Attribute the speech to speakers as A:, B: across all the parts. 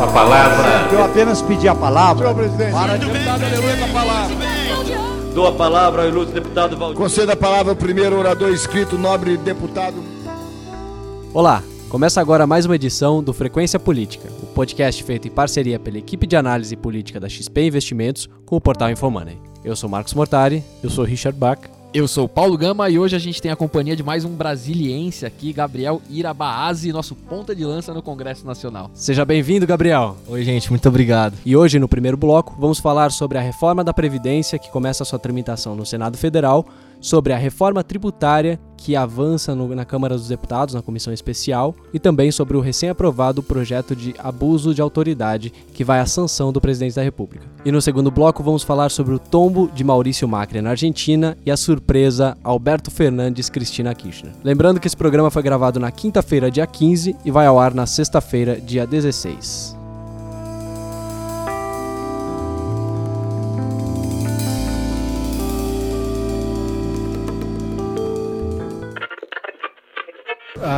A: A palavra.
B: Eu apenas pedi a palavra.
C: Senhor presidente.
B: Para
C: deputado Aleluia com a palavra.
A: Dou a palavra ao ilustre deputado Valdir.
C: Conceda a palavra ao primeiro orador inscrito, nobre deputado.
D: Olá, começa agora mais uma edição do Frequência Política, o podcast feito em parceria pela equipe de análise política da XP Investimentos com o portal Infomoney. Eu sou Marcos Mortari, eu sou Richard Bach.
E: Eu sou Paulo Gama e hoje a gente tem a companhia de mais um brasiliense aqui, Gabriel Irabaase, nosso ponta de lança no Congresso Nacional.
D: Seja bem-vindo, Gabriel.
F: Oi, gente, muito obrigado.
D: E hoje, no primeiro bloco, vamos falar sobre a reforma da Previdência que começa a sua tramitação no Senado Federal, sobre a reforma tributária que avança no, na Câmara dos Deputados, na comissão especial, e também sobre o recém-aprovado projeto de abuso de autoridade que vai à sanção do presidente da República. E no segundo bloco vamos falar sobre o tombo de Maurício Macri na Argentina e a surpresa Alberto Fernandes Cristina Kirchner. Lembrando que esse programa foi gravado na quinta-feira, dia 15, e vai ao ar na sexta-feira, dia 16.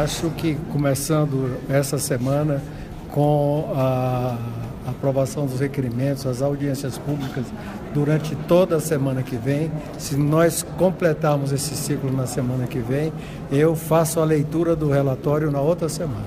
G: Acho que começando essa semana com a aprovação dos requerimentos, as audiências públicas durante toda a semana que vem, se nós completarmos esse ciclo na semana que vem, eu faço a leitura do relatório na outra semana.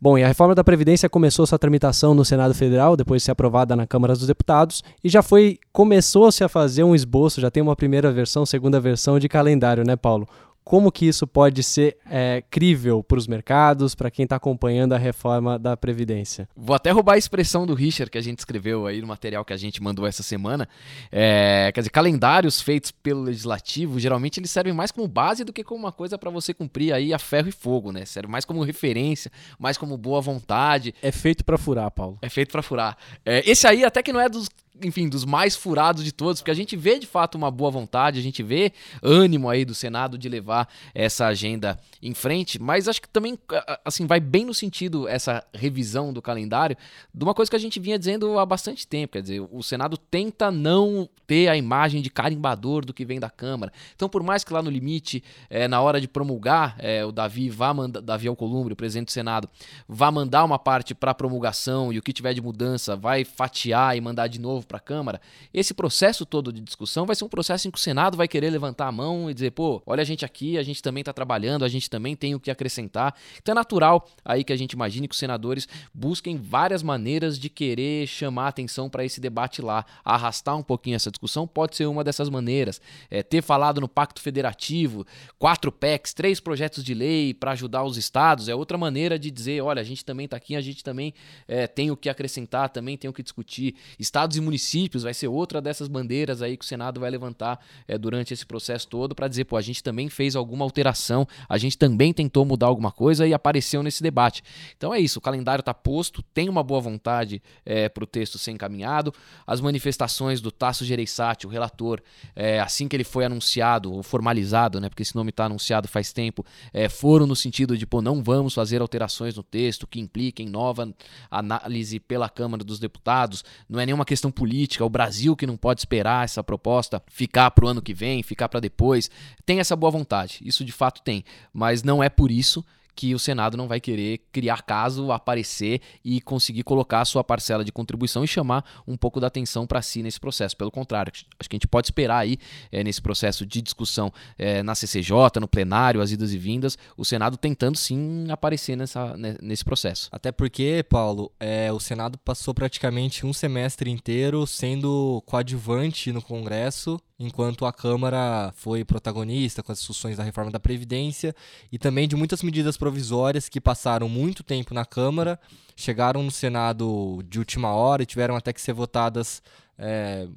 D: Bom, e a reforma da Previdência começou sua tramitação no Senado Federal, depois de ser aprovada na Câmara dos Deputados, e já foi, começou-se a fazer um esboço, já tem uma primeira versão, segunda versão de calendário, né, Paulo? Como que isso pode ser é, crível para os mercados, para quem está acompanhando a reforma da Previdência?
E: Vou até roubar a expressão do Richard que a gente escreveu aí no material que a gente mandou essa semana. É, quer dizer, calendários feitos pelo Legislativo, geralmente eles servem mais como base do que como uma coisa para você cumprir aí a ferro e fogo, né? Serve mais como referência, mais como boa vontade.
D: É feito para furar, Paulo.
E: É feito para furar. É, esse aí até que não é dos enfim, dos mais furados de todos, porque a gente vê de fato uma boa vontade, a gente vê ânimo aí do Senado de levar essa agenda em frente, mas acho que também assim vai bem no sentido essa revisão do calendário de uma coisa que a gente vinha dizendo há bastante tempo, quer dizer, o Senado tenta não ter a imagem de carimbador do que vem da Câmara. Então, por mais que lá no limite, é, na hora de promulgar, é, o Davi vá mandar, Davi Alcolumbre, o presidente do Senado, vá mandar uma parte para promulgação e o que tiver de mudança vai fatiar e mandar de novo para a Câmara, esse processo todo de discussão vai ser um processo em que o Senado vai querer levantar a mão e dizer, pô, olha a gente aqui, a gente também está trabalhando, a gente também tem o que acrescentar. Então é natural aí que a gente imagine que os senadores busquem várias maneiras de querer chamar atenção para esse debate lá, arrastar um pouquinho essa discussão pode ser uma dessas maneiras. É, ter falado no Pacto Federativo, quatro PECs, três projetos de lei para ajudar os estados, é outra maneira de dizer, olha, a gente também está aqui, a gente também é, tem o que acrescentar, também tem o que discutir. Estados e municípios vai ser outra dessas bandeiras aí que o Senado vai levantar é, durante esse processo todo para dizer, pô, a gente também fez alguma alteração, a gente também tentou mudar alguma coisa e apareceu nesse debate. Então é isso, o calendário está posto, tem uma boa vontade é, para o texto ser encaminhado, as manifestações do Tasso Gereissati, o relator, é, assim que ele foi anunciado, ou formalizado, né, porque esse nome está anunciado faz tempo, foram no sentido de, pô, não vamos fazer alterações no texto que impliquem nova análise pela Câmara dos Deputados, não é nenhuma questão política, o Brasil que não pode esperar essa proposta ficar para o ano que vem, ficar para depois, tem essa boa vontade, isso de fato tem, mas não é por isso que o Senado não vai querer criar caso, aparecer e conseguir colocar a sua parcela de contribuição e chamar um pouco da atenção para si nesse processo. Pelo contrário, acho que a gente pode esperar aí é, nesse processo de discussão é, na CCJ, no plenário, as idas e vindas, o Senado tentando sim aparecer nessa, nesse processo.
F: Até porque, Paulo, é, o Senado passou praticamente um semestre inteiro sendo coadjuvante no Congresso enquanto a Câmara foi protagonista com as discussões da reforma da Previdência e também de muitas medidas provisórias que passaram muito tempo na Câmara, chegaram no Senado de última hora e tiveram até que ser votadas é,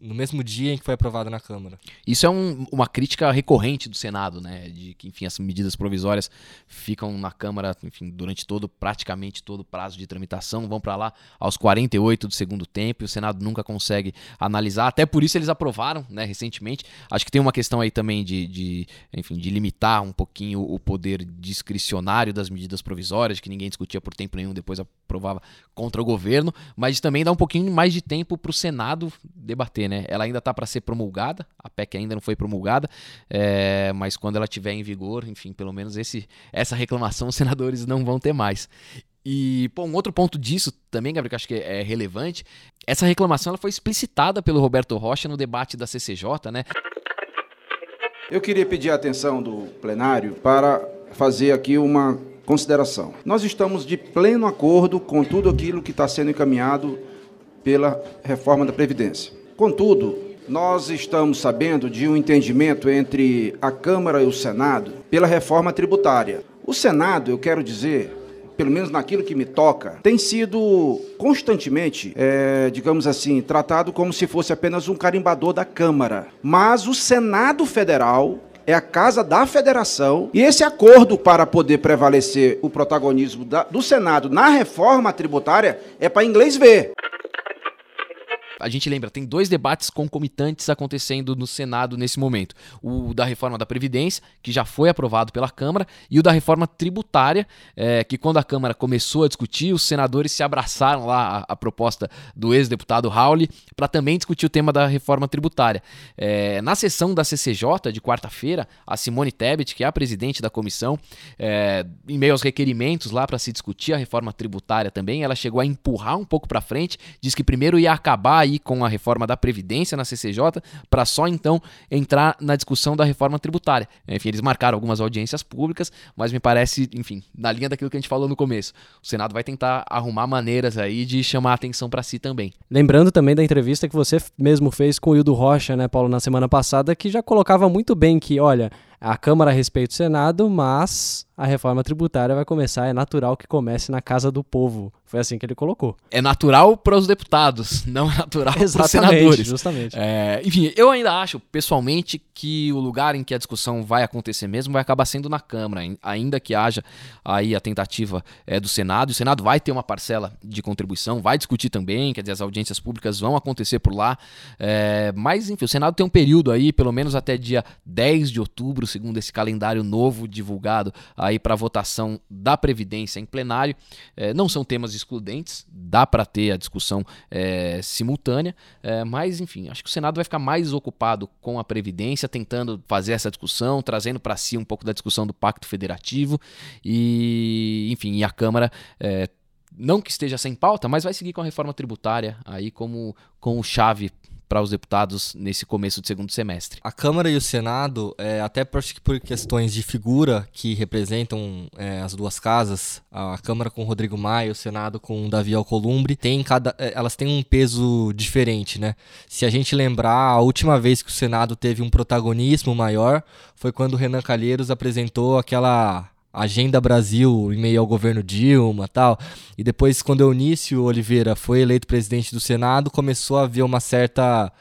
F: no mesmo dia em que foi aprovado na Câmara.
E: Isso é um, uma crítica recorrente do Senado, né? De que, enfim, as medidas provisórias ficam na Câmara, enfim, durante todo, praticamente todo o prazo de tramitação, vão para lá aos 48 do segundo tempo e o Senado nunca consegue analisar. Até por isso eles aprovaram, né, recentemente. Acho que tem uma questão aí também de, de enfim, de limitar um pouquinho o poder discricionário das medidas provisórias, que ninguém discutia por tempo nenhum, depois aprovava contra o governo, mas também dá um pouquinho mais de tempo para o Senado debater, né? Ela ainda está para ser promulgada, a PEC ainda não foi promulgada, é, mas quando ela estiver em vigor, enfim, pelo menos esse, essa reclamação os senadores não vão ter mais. E, pô, um outro ponto disso também, Gabriel, que acho que é relevante, essa reclamação ela foi explicitada pelo Roberto Rocha no debate da CCJ, né?
B: Eu queria pedir a atenção do plenário para fazer aqui uma consideração. Nós estamos de pleno acordo com tudo aquilo que está sendo encaminhado pela reforma da Previdência. Contudo, nós estamos sabendo de um entendimento entre a Câmara e o Senado pela reforma tributária. O Senado, eu quero dizer, pelo menos naquilo que me toca, tem sido constantemente, é, digamos assim, tratado como se fosse apenas um carimbador da Câmara. Mas o Senado Federal é a casa da federação e esse acordo para poder prevalecer o protagonismo da, do Senado na reforma tributária é para inglês ver
E: a gente lembra, tem dois debates concomitantes acontecendo no Senado nesse momento. O da reforma da Previdência, que já foi aprovado pela Câmara, e o da reforma tributária, é, que quando a Câmara começou a discutir, os senadores se abraçaram lá à, à proposta do ex-deputado Rauli para também discutir o tema da reforma tributária. É, na sessão da CCJ de quarta-feira, a Simone Tebet, que é a presidente da comissão, é, em meio aos requerimentos lá para se discutir a reforma tributária também, ela chegou a empurrar um pouco para frente, diz que primeiro ia acabar com a reforma da Previdência na CCJ, para só então entrar na discussão da reforma tributária. Enfim, eles marcaram algumas audiências públicas, mas me parece, enfim, na linha daquilo que a gente falou no começo. O Senado vai tentar arrumar maneiras aí de chamar a atenção para si também.
D: Lembrando também da entrevista que você mesmo fez com o Hildo Rocha, né, Paulo, na semana passada, que já colocava muito bem que, olha, a Câmara respeita o Senado, mas a reforma tributária vai começar, é natural que comece na casa do povo. Foi assim que ele colocou.
E: É natural para os deputados, não é natural para os senadores.
D: Justamente.
E: É, enfim, eu ainda acho, pessoalmente, que o lugar em que a discussão vai acontecer mesmo vai acabar sendo na Câmara, ainda que haja aí a tentativa é, do Senado. O Senado vai ter uma parcela de contribuição, vai discutir também, quer dizer, as audiências públicas vão acontecer por lá. É, mas, enfim, o Senado tem um período aí, pelo menos até dia 10 de outubro, segundo esse calendário novo divulgado aí para votação da Previdência em plenário. É, não são temas excludentes, dá para ter a discussão é, simultânea, é, mas enfim, acho que o Senado vai ficar mais ocupado com a Previdência, tentando fazer essa discussão, trazendo para si um pouco da discussão do Pacto Federativo e, enfim, e a Câmara é, não que esteja sem pauta, mas vai seguir com a reforma tributária aí como, como chave para os deputados nesse começo de segundo semestre.
F: A Câmara e o Senado, é, até por, por questões de figura que representam é, as duas casas, a Câmara com Rodrigo Maia, o Senado com Davi Alcolumbre, tem cada, é, elas têm um peso diferente, né? Se a gente lembrar, a última vez que o Senado teve um protagonismo maior foi quando Renan Calheiros apresentou aquela Agenda Brasil em meio ao governo Dilma tal. E depois, quando Eunício Oliveira foi eleito presidente do Senado, começou a haver uma certa.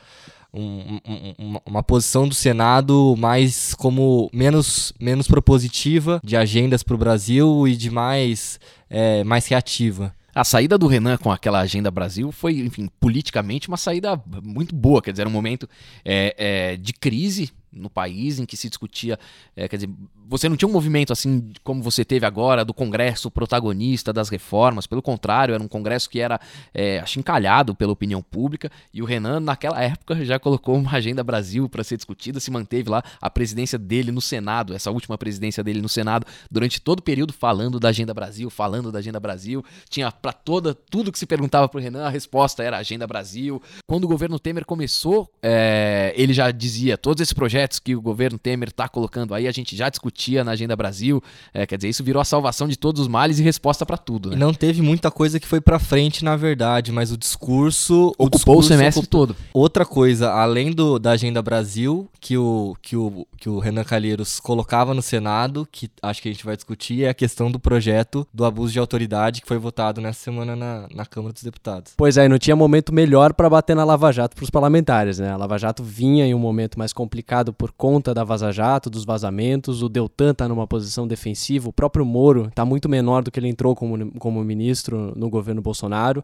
F: Um, um, uma posição do Senado mais como menos, menos propositiva de agendas para o Brasil e de mais, é, mais reativa.
E: A saída do Renan com aquela agenda Brasil foi, enfim, politicamente uma saída muito boa. Quer dizer, era um momento é, é, de crise no país em que se discutia, é, quer dizer, você não tinha um movimento assim como você teve agora do Congresso protagonista das reformas, pelo contrário, era um Congresso que era é, achincalhado pela opinião pública. E o Renan naquela época já colocou uma agenda Brasil para ser discutida, se manteve lá a presidência dele no Senado, essa última presidência dele no Senado durante todo o período falando da agenda Brasil, falando da agenda Brasil, tinha para toda tudo que se perguntava para o Renan a resposta era agenda Brasil. Quando o governo Temer começou, é, ele já dizia todos esses projetos que o governo Temer está colocando aí, a gente já discutia na Agenda Brasil. É, quer dizer, isso virou a salvação de todos os males e resposta para tudo. Né?
F: E não teve muita coisa que foi para frente, na verdade, mas o discurso.
E: Ocupou o,
F: discurso
E: o semestre ocupou. todo.
F: Outra coisa, além do, da Agenda Brasil, que o, que, o, que o Renan Calheiros colocava no Senado, que acho que a gente vai discutir, é a questão do projeto do abuso de autoridade que foi votado nessa semana na, na Câmara dos Deputados.
D: Pois é, não tinha momento melhor para bater na Lava Jato para os parlamentares, né? A Lava Jato vinha em um momento mais complicado por conta da Vaza Jato, dos vazamentos. O Deltan está numa posição defensiva. O próprio Moro está muito menor do que ele entrou como, como ministro no governo Bolsonaro.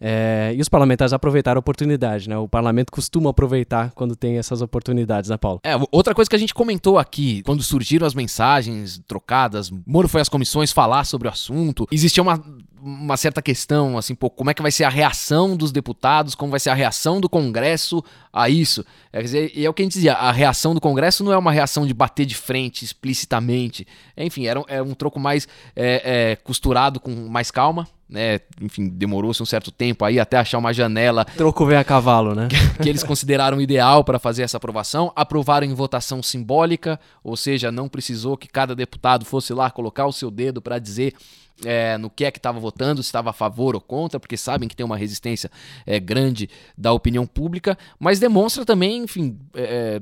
D: É, e os parlamentares aproveitaram a oportunidade, né? O parlamento costuma aproveitar quando tem essas oportunidades, né, Paulo?
E: É, outra coisa que a gente comentou aqui, quando surgiram as mensagens trocadas, Moro foi às comissões falar sobre o assunto, existia uma uma certa questão, assim, pô, como é que vai ser a reação dos deputados, como vai ser a reação do Congresso a isso. É, dizer, e é o que a gente dizia, a reação do Congresso não é uma reação de bater de frente explicitamente. Enfim, era, era um troco mais é, é, costurado com mais calma, né? Enfim, demorou-se um certo tempo aí até achar uma janela.
D: Troco vem a cavalo, né?
E: que eles consideraram ideal para fazer essa aprovação. Aprovaram em votação simbólica, ou seja, não precisou que cada deputado fosse lá colocar o seu dedo para dizer é, no que é que estava votando, se estava a favor ou contra, porque sabem que tem uma resistência é, grande da opinião pública, mas demonstra também, enfim, é,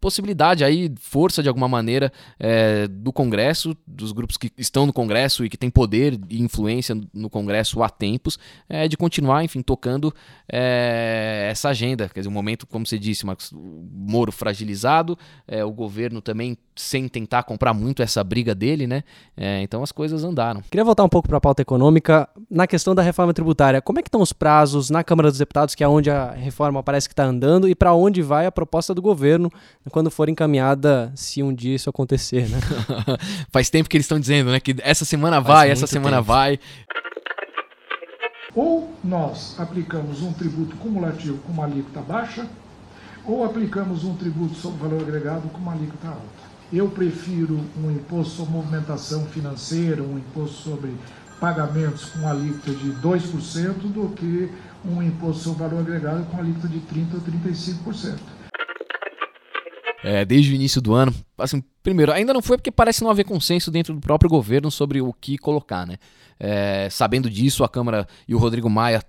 E: possibilidade aí, força de alguma maneira é, do Congresso, dos grupos que estão no Congresso e que têm poder e influência no Congresso há tempos, é, de continuar, enfim, tocando é, essa agenda. Quer dizer, um momento, como você disse, Marcos, o Moro fragilizado, é, o governo também sem tentar comprar muito essa briga dele, né? É, então as coisas andaram.
D: Queria voltar um pouco para a pauta econômica. Na questão da reforma tributária, como é que estão os prazos na Câmara dos Deputados, que é onde a reforma parece que está andando, e para onde vai a proposta do governo quando for encaminhada, se um dia isso acontecer, né?
E: Faz tempo que eles estão dizendo, né? Que essa semana vai, essa semana tempo. vai.
H: Ou nós aplicamos um tributo cumulativo com uma alíquota baixa, ou aplicamos um tributo sobre valor agregado com uma alíquota alta. Eu prefiro um imposto sobre movimentação financeira, um imposto sobre pagamentos com alíquota de 2% do que um imposto sobre valor agregado com alíquota de 30% ou 35%
E: é, desde o início do ano. Assim, primeiro, ainda não foi porque parece não haver consenso dentro do próprio governo sobre o que colocar, né? É, sabendo disso, a Câmara e o Rodrigo Maia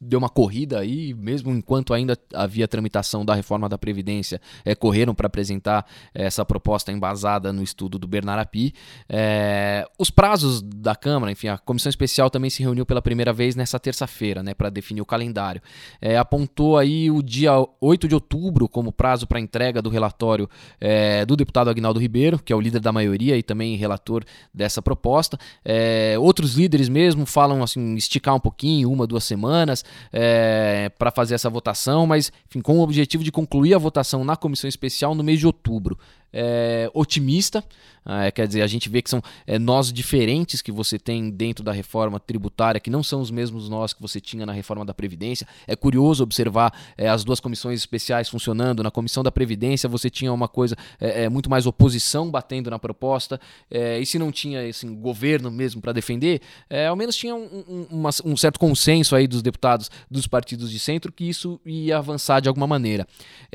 E: deu uma corrida aí, mesmo enquanto ainda havia tramitação da reforma da Previdência, é, correram para apresentar é, essa proposta embasada no estudo do Bernard Api. É, os prazos da Câmara, enfim, a comissão especial também se reuniu pela primeira vez nessa terça-feira, né, para definir o calendário. É, apontou aí o dia 8 de outubro como prazo para entrega do relatório é, do deputado Agnaldo Ribeiro, que é o líder da maioria e também relator dessa proposta. É, outros líderes mesmo falam assim, esticar um pouquinho, uma, duas semanas é, para fazer essa votação, mas enfim, com o objetivo de concluir a votação na comissão especial no mês de outubro é, otimista. É, quer dizer, a gente vê que são é, nós diferentes que você tem dentro da reforma tributária, que não são os mesmos nós que você tinha na reforma da Previdência. É curioso observar é, as duas comissões especiais funcionando. Na comissão da Previdência você tinha uma coisa, é, é, muito mais oposição batendo na proposta, e se não tinha assim, governo mesmo para defender, ao menos tinha um, um, uma, um certo consenso aí dos deputados dos partidos de centro que isso ia avançar de alguma maneira.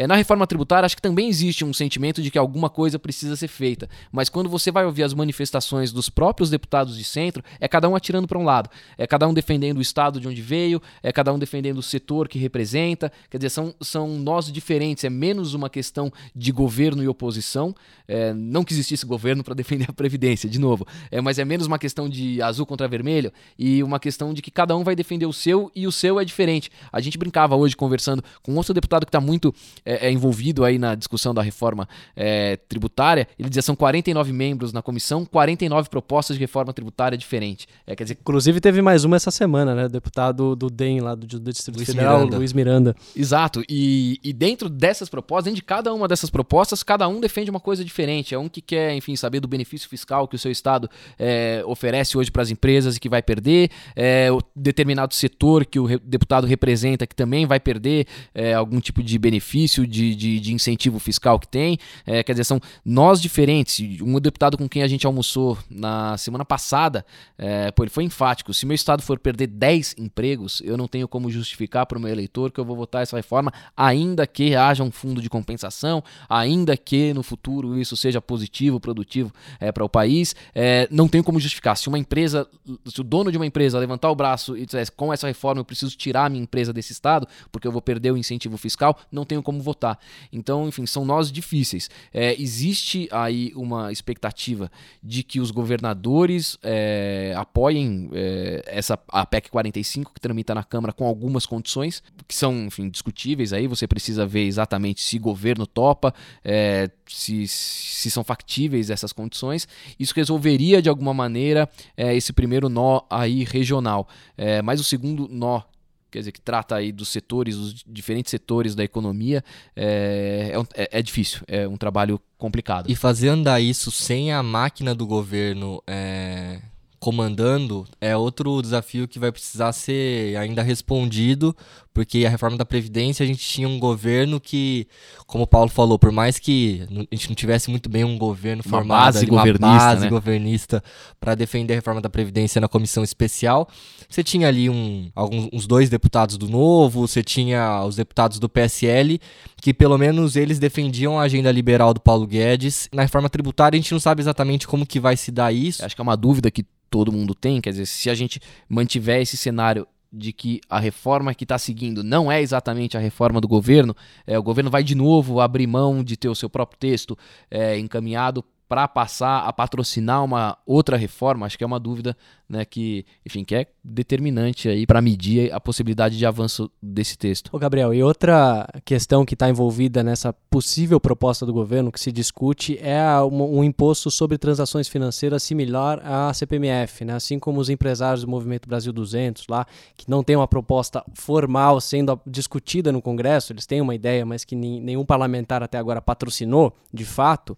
E: na reforma tributária, acho que também existe um sentimento de que alguma alguma coisa precisa ser feita. Mas quando você vai ouvir as manifestações dos próprios deputados de centro, é cada um atirando para um lado. É cada um defendendo o estado de onde veio, é cada um defendendo o setor que representa. Quer dizer, são, são nós diferentes. É menos uma questão de governo e oposição. É, não que existisse governo para defender a Previdência, de novo. É, mas é menos uma questão de azul contra vermelho e uma questão de que cada um vai defender o seu e o seu é diferente. A gente brincava hoje conversando com outro deputado que está muito é, é, envolvido aí na discussão da reforma é, tributária, ele dizia são 49 membros na comissão, 49 propostas de reforma tributária diferente. É, quer dizer,
D: Inclusive teve mais uma essa semana, né? O deputado do DEM lá do, do Distrito Luiz Federal, Miranda. Luiz Miranda.
E: Exato. E, e dentro dessas propostas, dentro de cada uma dessas propostas, cada um defende uma coisa diferente. É um que quer, enfim, saber do benefício fiscal que o seu Estado é, oferece hoje para as empresas e que vai perder. É, o determinado setor que o re, deputado representa que também vai perder é, algum tipo de benefício, de, de, de incentivo fiscal que tem. É, quer dizer, são nós diferentes. Um deputado com quem a gente almoçou na semana passada, é, pô, ele foi enfático. Se meu estado for perder 10 empregos, eu não tenho como justificar para o meu eleitor que eu vou votar essa reforma, ainda que haja um fundo de compensação, ainda que no futuro isso seja positivo, produtivo é, para o país. É, não tenho como justificar. Se uma empresa, se o dono de uma empresa levantar o braço e disser com essa reforma eu preciso tirar a minha empresa desse estado, porque eu vou perder o incentivo fiscal, não tenho como votar. Então, enfim, são nós difíceis. É, existe aí uma expectativa de que os governadores é, apoiem é, essa a PEC 45 que tramita na Câmara com algumas condições que são, enfim, discutíveis. Aí você precisa ver exatamente se governo topa, é, se, se são factíveis essas condições. Isso resolveria de alguma maneira é, esse primeiro nó aí regional. É, mas o segundo nó quer dizer, que trata aí dos setores, dos diferentes setores da economia, é, é, é, é difícil, é um trabalho complicado.
F: E fazer andar isso sem a máquina do governo é, comandando, é outro desafio que vai precisar ser ainda respondido, porque a reforma da Previdência a gente tinha um governo que, como o Paulo falou, por mais que a gente não tivesse muito bem um governo
E: Uma
F: formado,
E: base
F: ali, uma
E: governista,
F: base
E: né?
F: governista para defender a reforma da Previdência na comissão especial, você tinha ali um, alguns, uns dois deputados do Novo, você tinha os deputados do PSL, que pelo menos eles defendiam a agenda liberal do Paulo Guedes. Na reforma tributária a gente não sabe exatamente como que vai se dar isso.
E: Acho que é uma dúvida que todo mundo tem, quer dizer, se a gente mantiver esse cenário de que a reforma que está seguindo não é exatamente a reforma do governo, é, o governo vai de novo abrir mão de ter o seu próprio texto é, encaminhado para passar a patrocinar uma outra reforma, acho que é uma dúvida né, que, enfim, que é determinante aí para medir a possibilidade de avanço desse texto.
D: Ô Gabriel, e outra questão que está envolvida nessa possível proposta do governo que se discute é um, um imposto sobre transações financeiras similar à CPMF, né? assim como os empresários do Movimento Brasil 200 lá, que não tem uma proposta formal sendo discutida no Congresso, eles têm uma ideia, mas que nenhum parlamentar até agora patrocinou, de fato.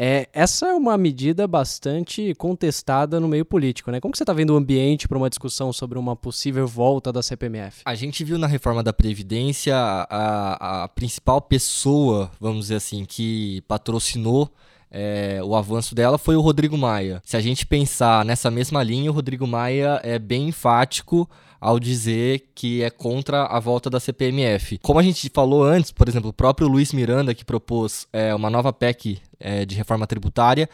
D: É, essa é uma medida bastante contestada no meio político, né? Como que você está vendo o ambiente para uma discussão sobre uma possível volta da CPMF?
F: A gente viu na reforma da Previdência a, a principal pessoa, vamos dizer assim, que patrocinou é, o avanço dela foi o Rodrigo Maia. Se a gente pensar nessa mesma linha, o Rodrigo Maia é bem enfático ao dizer que é contra a volta da CPMF. Como a gente falou antes, por exemplo, o próprio Luiz Miranda, que propôs é, uma nova PEC é, de reforma tributária,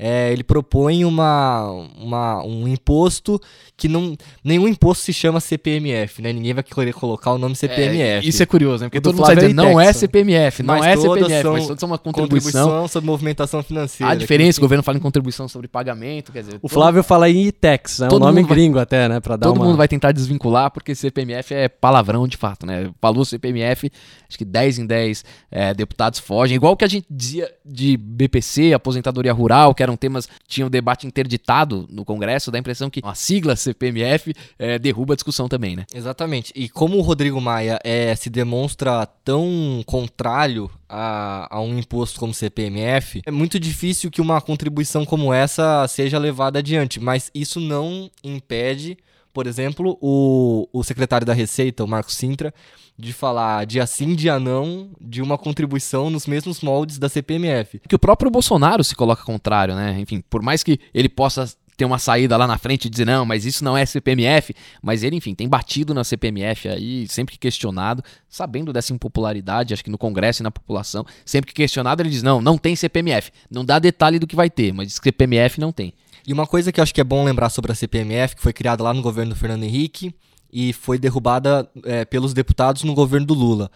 F: é, ele propõe uma, uma- um imposto que não. Nenhum imposto se chama CPMF, né? Ninguém vai querer colocar o nome CPMF.
E: É, isso é curioso, né? Porque todo mundo vai
D: Flávio
E: dizer, não é
D: né?
E: CPMF, não
F: Mas
E: é CPMF,
F: são
E: mas todas são uma contribuição.
F: sobre movimentação financeira.
E: Há diferença,
F: que,
E: o governo fala em contribuição sobre pagamento, quer dizer...
D: O
E: todo-
D: Flávio fala em ITEX, é um
E: todo
D: nome
E: mundo vai-
D: gringo até, né? Pra dar
E: Todo
D: uma...
E: mundo vai tentar desvincular, porque CPMF é palavrão de fato, né? Falou CPMF, acho que 10 em 10 é, deputados fogem. Igual que a gente dizia de BPC, aposentadoria rural, que eram temas tinham debate interditado no Congresso, dá a impressão que a sigla CPMF é, derruba a discussão também, né?
F: Exatamente. E como o Rodrigo Maia é, se demonstra tão contrário a, a um imposto como CPMF, é muito difícil que uma contribuição como essa seja levada adiante. Mas isso não impede, por exemplo, o, o secretário da Receita, o Marco Sintra, de falar dia sim, dia não, de uma contribuição nos mesmos moldes da CPMF.
E: Que o próprio Bolsonaro se coloca contrário, né? Enfim, por mais que ele possa ter uma saída lá na frente e dizer não, mas isso não é CPMF, mas ele, enfim, tem batido na CPMF aí, sempre que questionado, sabendo dessa impopularidade, acho que no Congresso e na população, sempre que questionado ele diz não, não tem CPMF, não dá detalhe do que vai ter, mas diz que CPMF não tem.
F: E uma coisa que eu acho que é bom lembrar sobre a CPMF, que foi criada lá no governo do Fernando Henrique e foi derrubada é, pelos deputados no governo do Lula.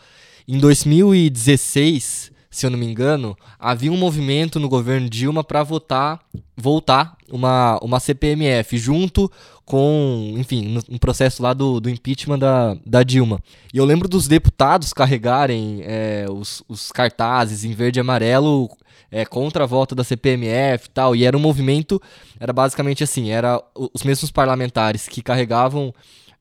F: Em 2016, se eu não me engano, havia um movimento no governo Dilma para votar, voltar uma, uma CPMF junto com, enfim, no processo lá do, do impeachment da, da Dilma. E eu lembro dos deputados carregarem é, os, os cartazes em verde e amarelo é, contra a volta da CPMF e tal. E era um movimento, era basicamente assim, era os mesmos parlamentares que carregavam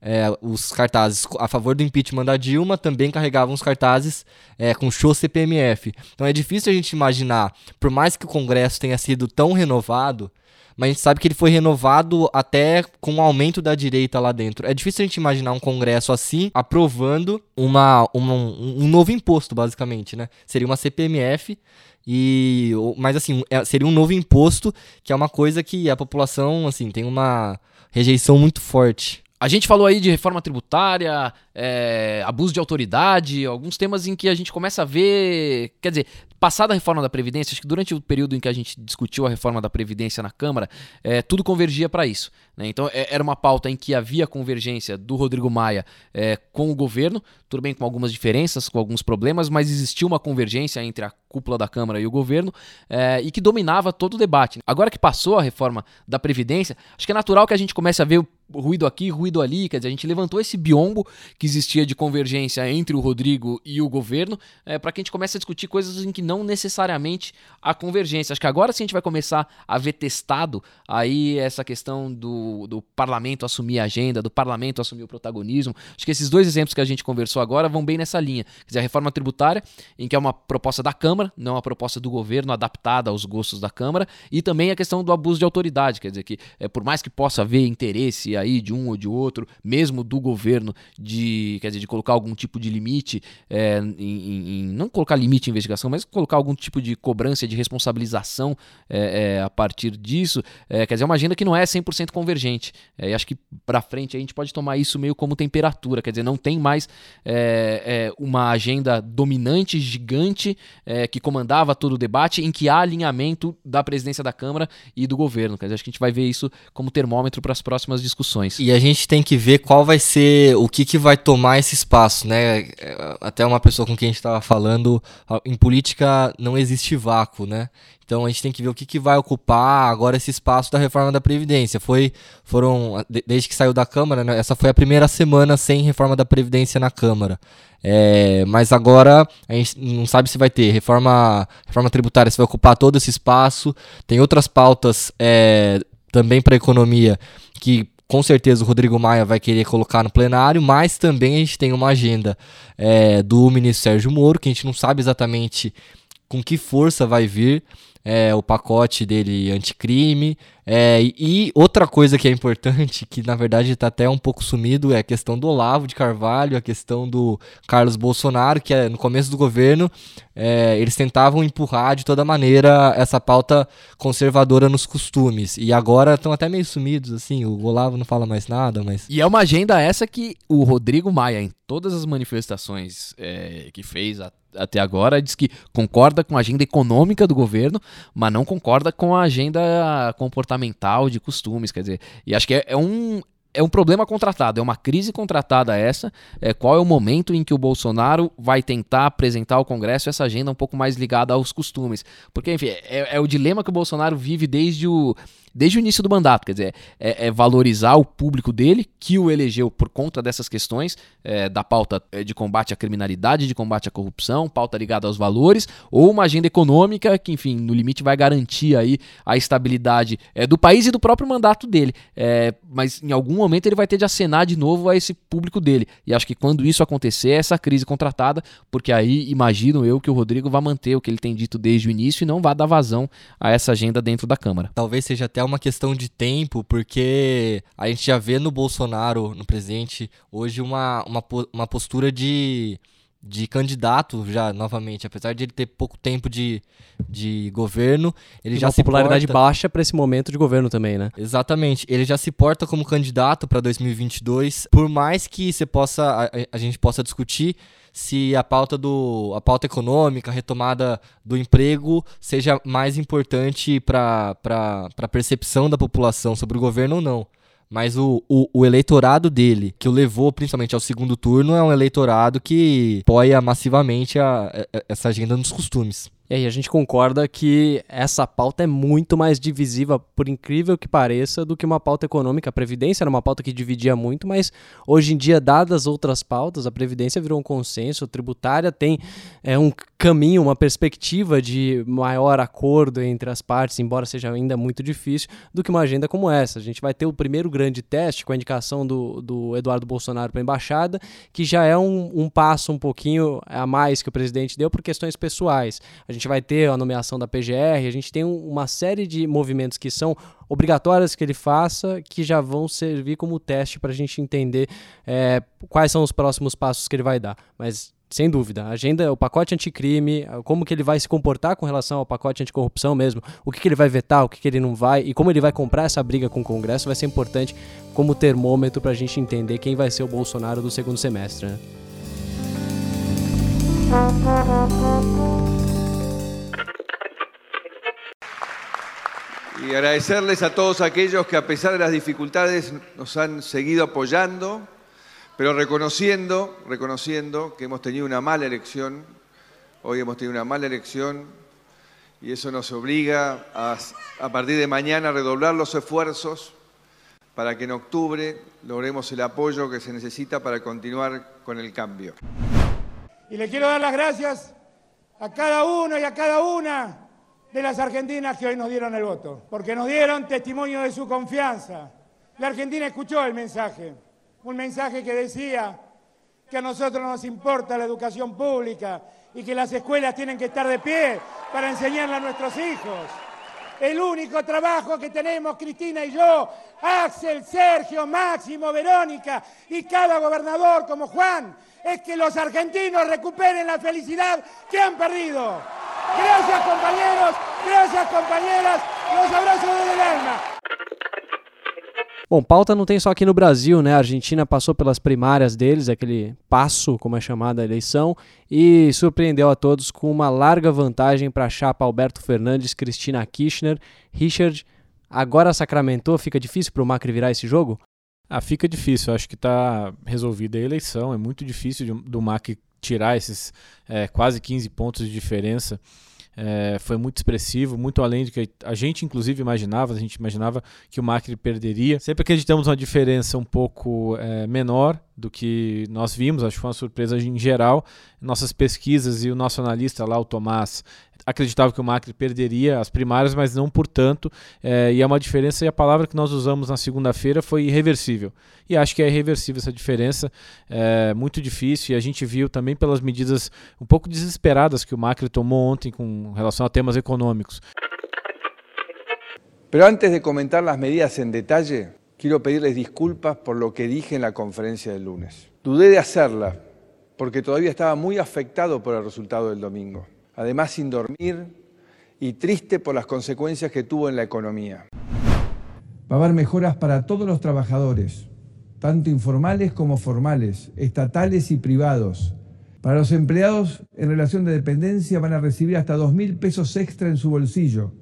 F: é, os cartazes a favor do impeachment da Dilma também carregavam os cartazes é, com show CPMF. Então é difícil a gente imaginar, por mais que o Congresso tenha sido tão renovado, mas a gente sabe que ele foi renovado até com o aumento da direita lá dentro. É difícil a gente imaginar um Congresso assim aprovando uma, uma- um, novo imposto, basicamente, né? Seria uma CPMF. E, mas assim, é- seria um novo imposto, que é uma coisa que a população, assim, tem uma rejeição muito forte.
E: A gente falou aí de reforma tributária, é, abuso de autoridade, alguns temas em que a gente começa a ver. Quer dizer, passada a reforma da Previdência, acho que durante o período em que a gente discutiu a reforma da Previdência na Câmara, é, tudo convergia para isso. Né? Então, é, era uma pauta em que havia convergência do Rodrigo Maia é, com o governo, tudo bem com algumas diferenças, com alguns problemas, mas existia uma convergência entre a cúpula da Câmara e o governo é, e que dominava todo o debate. Agora que passou a reforma da Previdência, acho que é natural que a gente comece a ver ruído aqui, ruído ali, quer dizer, a gente levantou esse biombo que existia de convergência entre o Rodrigo e o governo, é, para que a gente comece a discutir coisas em que não necessariamente há convergência. Acho que agora sim a gente vai começar a ver testado aí essa questão do, do parlamento assumir a agenda, do parlamento assumir o protagonismo. Acho que esses dois exemplos que a gente conversou agora vão bem nessa linha. Quer dizer, a reforma tributária, em que é uma proposta da Câmara, não uma proposta do governo adaptada aos gostos da Câmara, e também a questão do abuso de autoridade, quer dizer que é, por mais que possa haver interesse aí de um ou de outro, mesmo do governo, de, quer dizer, de colocar algum tipo de limite, é, em, em, não colocar limite em investigação, mas colocar algum tipo de cobrança, de responsabilização é, é, a partir disso, é, quer dizer, é uma agenda que não é 100% convergente. É, e acho que para frente a gente pode tomar isso meio como temperatura, quer dizer, não tem mais é, uma agenda dominante, gigante, que comandava todo o debate, em que há alinhamento da presidência da Câmara e do governo. Quer dizer, acho que a gente vai ver isso como termômetro para as próximas discussões.
F: E a gente tem que ver qual vai ser, o que, que vai tomar esse espaço, né? Até uma pessoa com quem a gente estava falando, em política não existe vácuo, né? Então a gente tem que ver o que, que vai ocupar agora esse espaço da reforma da Previdência. Foi, foram, desde que saiu da Câmara, né, essa foi a primeira semana sem reforma da Previdência na Câmara. É, mas agora a gente não sabe se vai ter reforma, reforma tributária, se vai ocupar todo esse espaço. Tem outras pautas é, também para a economia que com certeza o Rodrigo Maia vai querer colocar no plenário, mas também a gente tem uma agenda é, do ministro Sérgio Moro, que a gente não sabe exatamente com que força vai vir é, o pacote dele anticrime. É, e outra coisa que é importante, que na verdade está até um pouco sumido, é a questão do Olavo de Carvalho, a questão do Carlos Bolsonaro, que é, no começo do governo é, eles tentavam empurrar de toda maneira essa pauta conservadora nos costumes. E agora estão até meio sumidos, assim, o Olavo não fala mais nada, mas.
E: E é uma agenda essa que o Rodrigo Maia, em todas as manifestações é, que fez até agora, diz que concorda com a agenda econômica do governo, mas não concorda com a agenda comportamental de costumes. Quer dizer, e acho que é, é um, é um problema contratado, é uma crise contratada essa. É, qual é o momento em que o Bolsonaro vai tentar apresentar ao Congresso essa agenda um pouco mais ligada aos costumes? Porque, enfim, é, é o dilema que o Bolsonaro vive desde o, desde o início do mandato. Quer dizer, é, é valorizar o público dele, que o elegeu por conta dessas questões é, da pauta é, de combate à criminalidade, de combate à corrupção, pauta ligada aos valores, ou uma agenda econômica que, enfim, no limite vai garantir aí a estabilidade é, do país e do próprio mandato dele. É, mas em algum momento ele vai ter de acenar de novo a esse público dele. E acho que quando isso acontecer, essa crise contratada, porque aí imagino eu que o Rodrigo vai manter o que ele tem dito desde o início e não vai dar vazão a essa agenda dentro da Câmara.
F: Talvez seja até uma questão de tempo, porque a gente já vê no Bolsonaro, no presidente, hoje uma, uma, uma postura de, de candidato já novamente, apesar de ele ter pouco tempo de, de governo, ele e já
D: uma
F: se
D: popularidade porta... baixa para esse momento de governo também, né?
F: Exatamente, ele já se porta como candidato para 2022, por mais que você possa a, a gente possa discutir se a pauta do a pauta econômica, a retomada do emprego seja mais importante para a percepção da população sobre o governo ou não. Mas o, o, o, eleitorado dele, que o levou principalmente ao segundo turno, é um eleitorado que apoia massivamente a, a, essa agenda nos costumes.
D: E aí a gente concorda que essa pauta é muito mais divisiva, por incrível que pareça, do que uma pauta econômica. A Previdência era uma pauta que dividia muito, mas hoje em dia, dadas outras pautas, a Previdência virou um consenso, a tributária tem é, um caminho, uma perspectiva de maior acordo entre as partes, embora seja ainda muito difícil, do que uma agenda como essa. A gente vai ter o primeiro grande teste com a indicação do, do Eduardo Bolsonaro para a embaixada, que já é um, um passo um pouquinho a mais que o presidente deu por questões pessoais. A gente gente vai ter a nomeação da PGR, a gente tem uma série de movimentos que são obrigatórios que ele faça, que já vão servir como teste para a gente entender é, quais são os próximos passos que ele vai dar. Mas sem dúvida. A agenda, o pacote anticrime, como que ele vai se comportar com relação ao pacote anticorrupção mesmo, o que, que ele vai vetar, o que, que ele não vai, e como ele vai comprar essa briga com o Congresso vai ser importante como termômetro para a gente entender quem vai ser o Bolsonaro do segundo semestre. Né?
I: Y agradecerles a todos aquellos que a pesar de las dificultades nos han seguido apoyando, pero reconociendo, reconociendo que hemos tenido una mala elección, hoy hemos tenido una mala elección y eso nos obliga a, a partir de mañana a redoblar los esfuerzos para que en octubre logremos el apoyo que se necesita para continuar con el cambio.
J: Y le quiero dar las gracias a cada uno y a cada una de las argentinas que hoy nos dieron el voto, porque nos dieron testimonio de su confianza. La Argentina escuchó el mensaje, un mensaje que decía que a nosotros nos importa la educación pública y que las escuelas tienen que estar de pie para enseñarle a nuestros hijos. El único trabajo que tenemos, Cristina y yo, Axel, Sergio, Máximo, Verónica y cada gobernador como Juan, es que los argentinos recuperen la felicidad que han perdido. Gracias compañeros, gracias compañeras, los abrazo desde el alma.
D: Bom, pauta não tem só aqui no Brasil, né? A Argentina passou pelas primárias deles, aquele passo, como é chamada a eleição, e surpreendeu a todos com uma larga vantagem para a chapa Alberto Fernandes, Cristina Kirchner. Richard, agora sacramentou, fica difícil para o Macri virar esse jogo?
K: Ah, fica difícil. Acho que está resolvida a eleição. É muito difícil de, do Macri tirar esses é, quase 15 pontos de diferença é, foi muito expressivo, muito além do que a gente inclusive imaginava. A gente imaginava que o Macri perderia. Sempre acreditamos uma diferença um pouco é, menor do que nós vimos, acho que foi uma surpresa em geral. Nossas pesquisas e o nosso analista lá, o Tomás, acreditava que o Macri perderia as primárias, mas não por tanto. É, e é uma diferença, e a palavra que nós usamos na segunda-feira foi irreversível. E acho que é irreversível essa diferença, é muito difícil, e a gente viu também pelas medidas um pouco desesperadas que o Macri tomou ontem com relação a temas econômicos.
I: Pero antes de comentar las medidas en detalle, quiero pedirles disculpas por lo que dije en la conferencia del lunes. Dudé de hacerla porque todavía estaba muy afectado por el resultado del domingo. además sin dormir y triste por las consecuencias que tuvo en la economía.
L: Va a haber mejoras para todos los trabajadores, tanto informales como formales, estatales y privados. Para los empleados en relación de dependencia van a recibir hasta 2.000 pesos extra en su bolsillo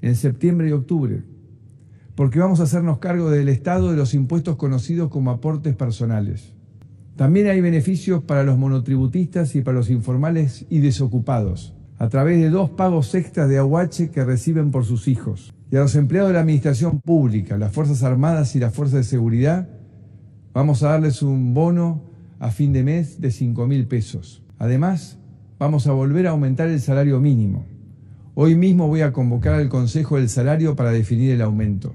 L: en septiembre y octubre, porque vamos a hacernos cargo del Estado de los impuestos conocidos como aportes personales. También hay beneficios para los monotributistas y para los informales y desocupados, a través de dos pagos extras de aguache que reciben por sus hijos. Y a los empleados de la Administración Pública, las Fuerzas Armadas y las Fuerzas de Seguridad, vamos a darles un bono a fin de mes de 5 mil pesos. Además, vamos a volver a aumentar el salario mínimo. Hoy mismo voy a convocar al Consejo del Salario para definir el aumento.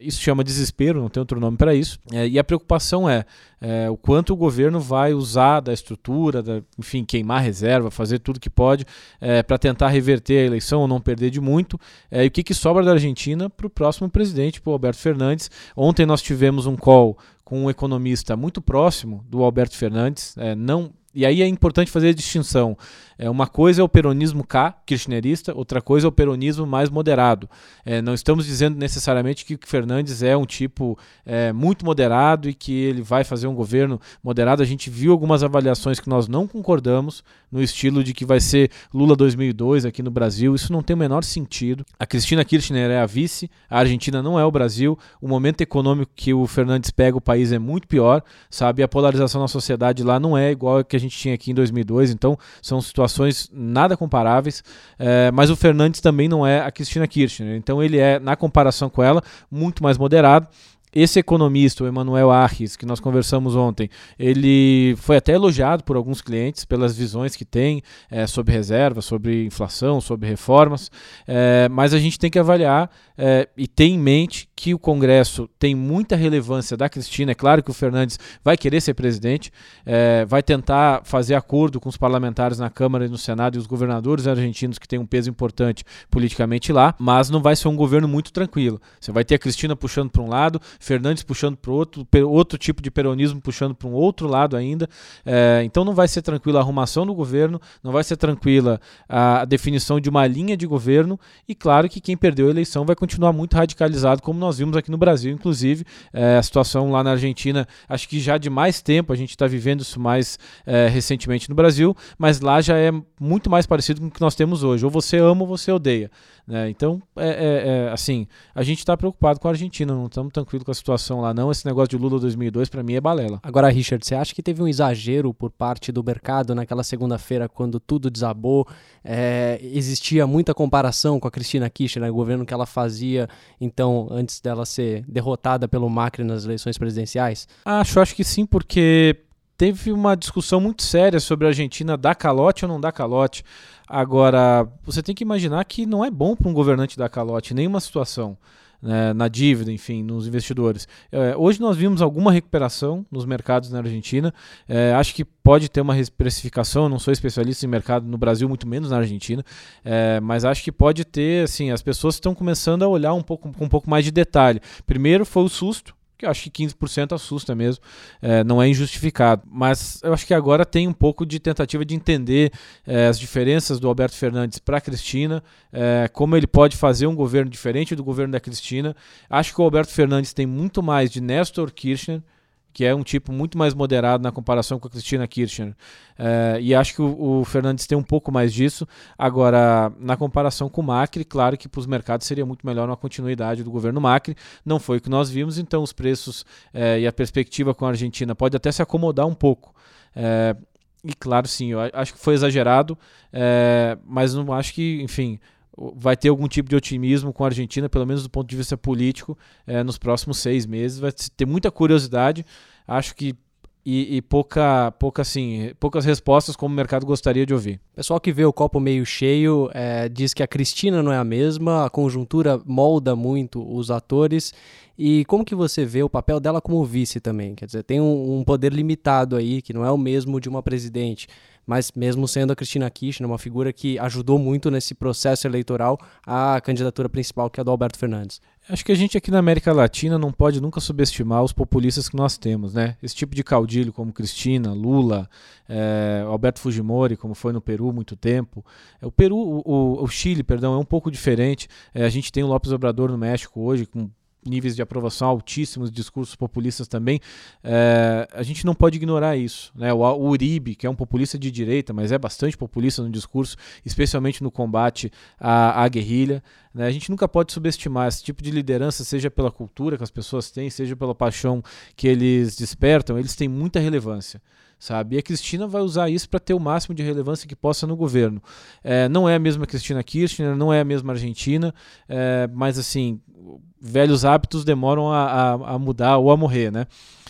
K: Isso chama desespero, não tem outro nome para isso. É, e a preocupação é, é, o quanto o governo vai usar da estrutura, da, enfim, queimar reserva, fazer tudo que pode é, para tentar reverter a eleição ou não perder de muito. É, e o que, que sobra da Argentina para o próximo presidente, para o Alberto Fernandes. Ontem nós tivemos um call com um economista muito próximo do Alberto Fernandes, é, não e aí é importante fazer a distinção. É, uma coisa é o peronismo K, kirchnerista, outra coisa é o peronismo mais moderado. É, não estamos dizendo necessariamente que o Fernandes é um tipo é, muito moderado e que ele vai fazer um governo moderado. A gente viu algumas avaliações que nós não concordamos, no estilo de que vai ser Lula 2002 aqui no Brasil. Isso não tem o menor sentido. A Cristina Kirchner é a vice, a Argentina não é o Brasil. O momento econômico que o Fernandes pega o país é muito pior, sabe? A polarização na sociedade lá não é igual a que a gente tinha aqui em 2002. Então, são situações nada comparáveis, é, mas o Fernandes também não é a Cristina Kirchner, então ele é, na comparação com ela, muito mais moderado. Esse economista, o Emanuel Arres, que nós conversamos ontem, ele foi até elogiado por alguns clientes pelas visões que tem é, sobre reserva, sobre inflação, sobre reformas, é, mas a gente tem que avaliar é, e ter em mente que o Congresso tem muita relevância da Cristina. É claro que o Fernandes vai querer ser presidente, é, vai tentar fazer acordo com os parlamentares na Câmara e no Senado e os governadores argentinos que têm um peso importante politicamente lá, mas não vai ser um governo muito tranquilo. Você vai ter a Cristina puxando para um lado, Fernandes puxando para outro, outro tipo de peronismo puxando para um outro lado ainda. É, então não vai ser tranquila a arrumação do governo, não vai ser tranquila a definição de uma linha de governo e claro que quem perdeu a eleição vai continuar muito radicalizado, como nós vimos aqui no Brasil, inclusive. É, a situação lá na Argentina, acho que já de mais tempo, a gente está vivendo isso mais é, recentemente no Brasil, mas lá já é muito mais parecido com o que nós temos hoje. Ou você ama ou você odeia. Né? Então, é, é, é assim, a gente está preocupado com a Argentina, não estamos tranquilos com a situação lá, não. Esse negócio de Lula 2002 para mim é balela.
D: Agora, Richard, você acha que teve um exagero por parte do mercado naquela segunda-feira quando tudo desabou? É, existia muita comparação com a Cristina Kirchner, o governo que ela fazia, então, antes dela ser derrotada pelo Macri nas eleições presidenciais?
K: Acho, acho que sim, porque teve uma discussão muito séria sobre a Argentina dar calote ou não dar calote. Agora, você tem que imaginar que não é bom para um governante dar calote nenhuma situação. Né, na dívida, enfim, nos investidores. É, hoje nós vimos alguma recuperação nos mercados na Argentina. É, acho que pode ter uma precificação. Não sou especialista em mercado no Brasil, muito menos na Argentina, é, mas acho que pode ter. Assim, as pessoas estão começando a olhar um pouco com um pouco mais de detalhe. Primeiro foi o susto eu acho que 15% assusta mesmo, é, não é injustificado. Mas eu acho que agora tem um pouco de tentativa de entender é, as diferenças do Alberto Fernandes para a Cristina, é, como ele pode fazer um governo diferente do governo da Cristina. Acho que o Alberto Fernandes tem muito mais de Nestor Kirchner que é um tipo muito mais moderado na comparação com a Cristina Kirchner. É, e acho que o, o, Fernandes tem um pouco mais disso. Agora, na comparação com o Macri, claro que para os mercados seria muito melhor uma continuidade do governo Macri. Não foi o que nós vimos, então os preços é, e a perspectiva com a Argentina pode até se acomodar um pouco. É, e claro, sim, eu acho que foi exagerado, mas não acho que, enfim, vai ter algum tipo de otimismo com a Argentina, pelo menos do ponto de vista político, é, nos próximos seis meses. Vai ter muita curiosidade. Acho que e, e, pouca, pouca assim, poucas respostas como o mercado gostaria de ouvir.
D: Pessoal que vê o copo meio cheio é, diz que a Cristina não é a mesma, a conjuntura molda muito os atores. E como que você vê o papel dela como vice também? Quer dizer, tem um, um poder limitado aí, que não é o mesmo de uma presidente mas mesmo sendo a Cristina Kirchner uma figura que ajudou muito nesse processo eleitoral a candidatura principal que é a do Alberto Fernandes.
K: Acho que a gente aqui na América Latina não pode nunca subestimar os populistas que nós temos, né? Esse tipo de caudilho como Cristina, Lula, é, Alberto Fujimori, como foi no Peru muito tempo. É, o Peru, o, o, Chile, perdão, é um pouco diferente. É, a gente tem o Lopes Obrador no México hoje com níveis de aprovação altíssimos, discursos populistas também, é, a gente não pode ignorar isso. Né? O, Uribe, que é um populista de direita, mas é bastante populista no discurso, especialmente no combate à, à guerrilha, né? a gente nunca pode subestimar esse tipo de liderança, seja pela cultura que as pessoas têm, seja pela paixão que eles despertam, eles têm muita relevância sabe? E a Cristina vai usar isso para ter o máximo de relevância que possa no governo. É, não é a mesma Cristina Kirchner, não é a mesma Argentina, é, mas assim, velhos hábitos demoram a, a, a mudar ou a morrer, né?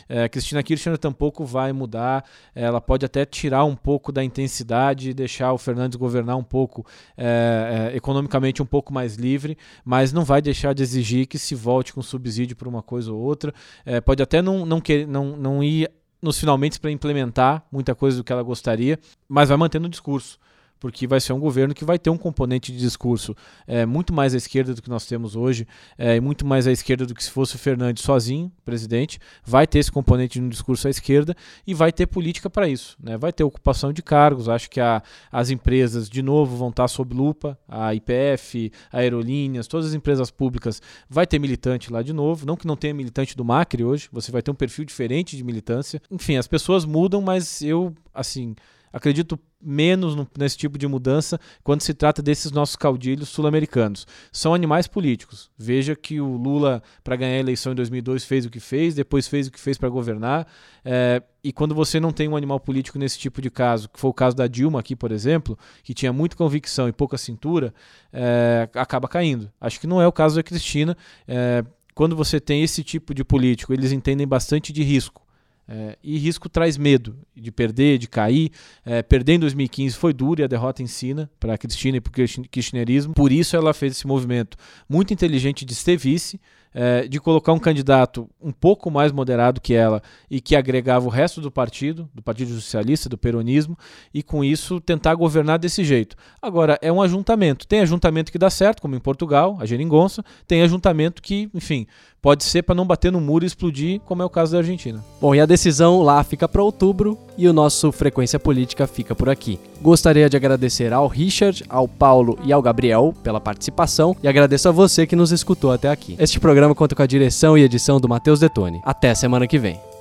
K: É, Cristina Kirchner tampouco vai mudar, ela pode até tirar um pouco da intensidade e deixar o Fernandes governar um pouco é, é, economicamente um pouco mais livre, mas não vai deixar de exigir que se volte com subsídio para uma coisa ou outra. É, pode até não, não, querer, não, não ir nos finalmente para implementar muita coisa do que ela gostaria, mas vai mantendo o discurso porque vai ser um governo que vai ter um componente de discurso é, muito mais à esquerda do que nós temos hoje, é, e muito mais à esquerda do que se fosse o Fernandes sozinho, presidente. Vai ter esse componente de um discurso à esquerda e vai ter política para isso. Né? Vai ter ocupação de cargos. Acho que a, as empresas, de novo, vão estar sob lupa. A IPF, a Aerolíneas, todas as empresas públicas, vai ter militante lá de novo. Não que não tenha militante do Macri hoje, você vai ter um perfil diferente de militância. Enfim, as pessoas mudam, mas eu, assim acredito menos no, nesse tipo de mudança quando se trata desses nossos caudilhos sul-americanos. São animais políticos. Veja que o Lula, para ganhar a eleição em 2002, fez o que fez, depois fez o que fez para governar. É, e quando você não tem um animal político nesse tipo de caso, que foi o caso da Dilma aqui, por exemplo, que tinha muita convicção e pouca cintura, é, acaba caindo. Acho que não é o caso da Cristina. É, quando você tem esse tipo de político, eles entendem bastante de risco. É, e risco traz medo de perder, de cair. É, perder em 2015 foi duro e a derrota ensina para a Cristina e para o kirchnerismo. Por isso ela fez esse movimento muito inteligente de ser vice, é, de colocar um candidato um pouco mais moderado que ela e que agregava o resto do partido, do Partido Socialista, do peronismo, e com isso tentar governar desse jeito. Agora, é um ajuntamento. Tem ajuntamento que dá certo, como em Portugal, a geringonça, tem ajuntamento que, enfim, pode ser para não bater no muro e explodir, como é o caso da Argentina.
D: Bom, e a decisão lá fica para outubro e o nosso Frequência Política fica por aqui. Gostaria de agradecer ao Richard, ao Paulo e ao Gabriel pela participação e agradeço a você que nos escutou até aqui. Este programa conta com a direção e edição do Matheus Detone. Até semana que vem.